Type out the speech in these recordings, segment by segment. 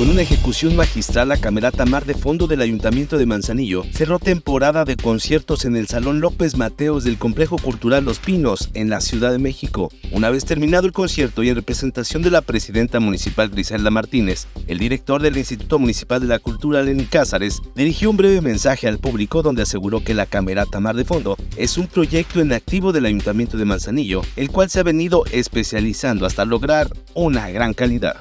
Con una ejecución magistral, la Camerata Mar de Fondo del Ayuntamiento de Manzanillo cerró temporada de conciertos en el Salón López Mateos del Complejo Cultural Los Pinos, en la Ciudad de México. Una vez terminado el concierto y en representación de la presidenta municipal Griselda Martínez, el director del Instituto Municipal de la Cultura, Lenny Cázares, dirigió un breve mensaje al público donde aseguró que la Camerata Mar de Fondo es un proyecto en activo del Ayuntamiento de Manzanillo, el cual se ha venido especializando hasta lograr una gran calidad.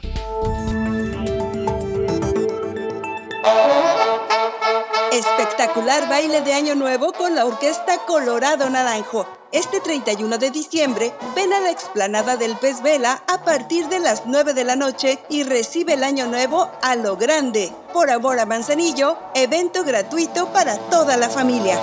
Espectacular baile de Año Nuevo con la Orquesta Colorado Naranjo. Este 31 de diciembre, ven a la explanada del Pez Vela a partir de las 9 de la noche y recibe el Año Nuevo a lo grande. Por amor a Manzanillo, evento gratuito para toda la familia.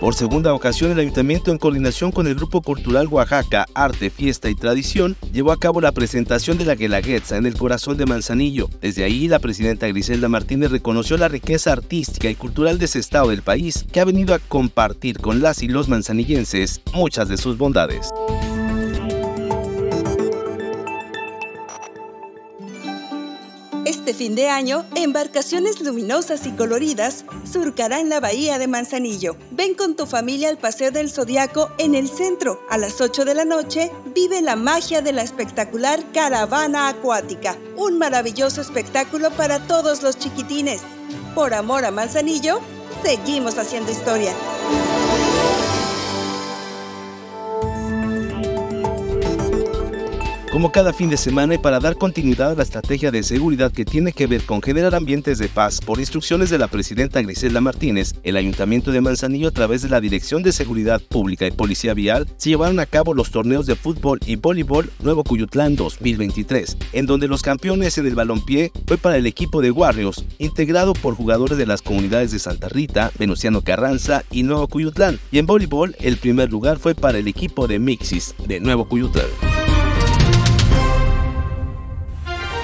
Por segunda ocasión, el ayuntamiento, en coordinación con el Grupo Cultural Oaxaca, Arte, Fiesta y Tradición, llevó a cabo la presentación de la Guelaguetza en el corazón de Manzanillo. Desde ahí, la presidenta Griselda Martínez reconoció la riqueza artística y cultural de ese estado del país, que ha venido a compartir con las y los manzanillenses muchas de sus bondades. Este fin de año, embarcaciones luminosas y coloridas surcarán la bahía de Manzanillo. Ven con tu familia al Paseo del Zodiaco en el centro. A las 8 de la noche, vive la magia de la espectacular caravana acuática. Un maravilloso espectáculo para todos los chiquitines. Por amor a Manzanillo, seguimos haciendo historia. Como cada fin de semana y para dar continuidad a la estrategia de seguridad que tiene que ver con generar ambientes de paz por instrucciones de la presidenta Griselda Martínez, el Ayuntamiento de Manzanillo a través de la Dirección de Seguridad Pública y Policía Vial se llevaron a cabo los torneos de fútbol y voleibol Nuevo Cuyutlán 2023, en donde los campeones en el balompié fue para el equipo de Warriors, integrado por jugadores de las comunidades de Santa Rita, Venustiano Carranza y Nuevo Cuyutlán, y en voleibol el primer lugar fue para el equipo de Mixis de Nuevo Cuyutlán.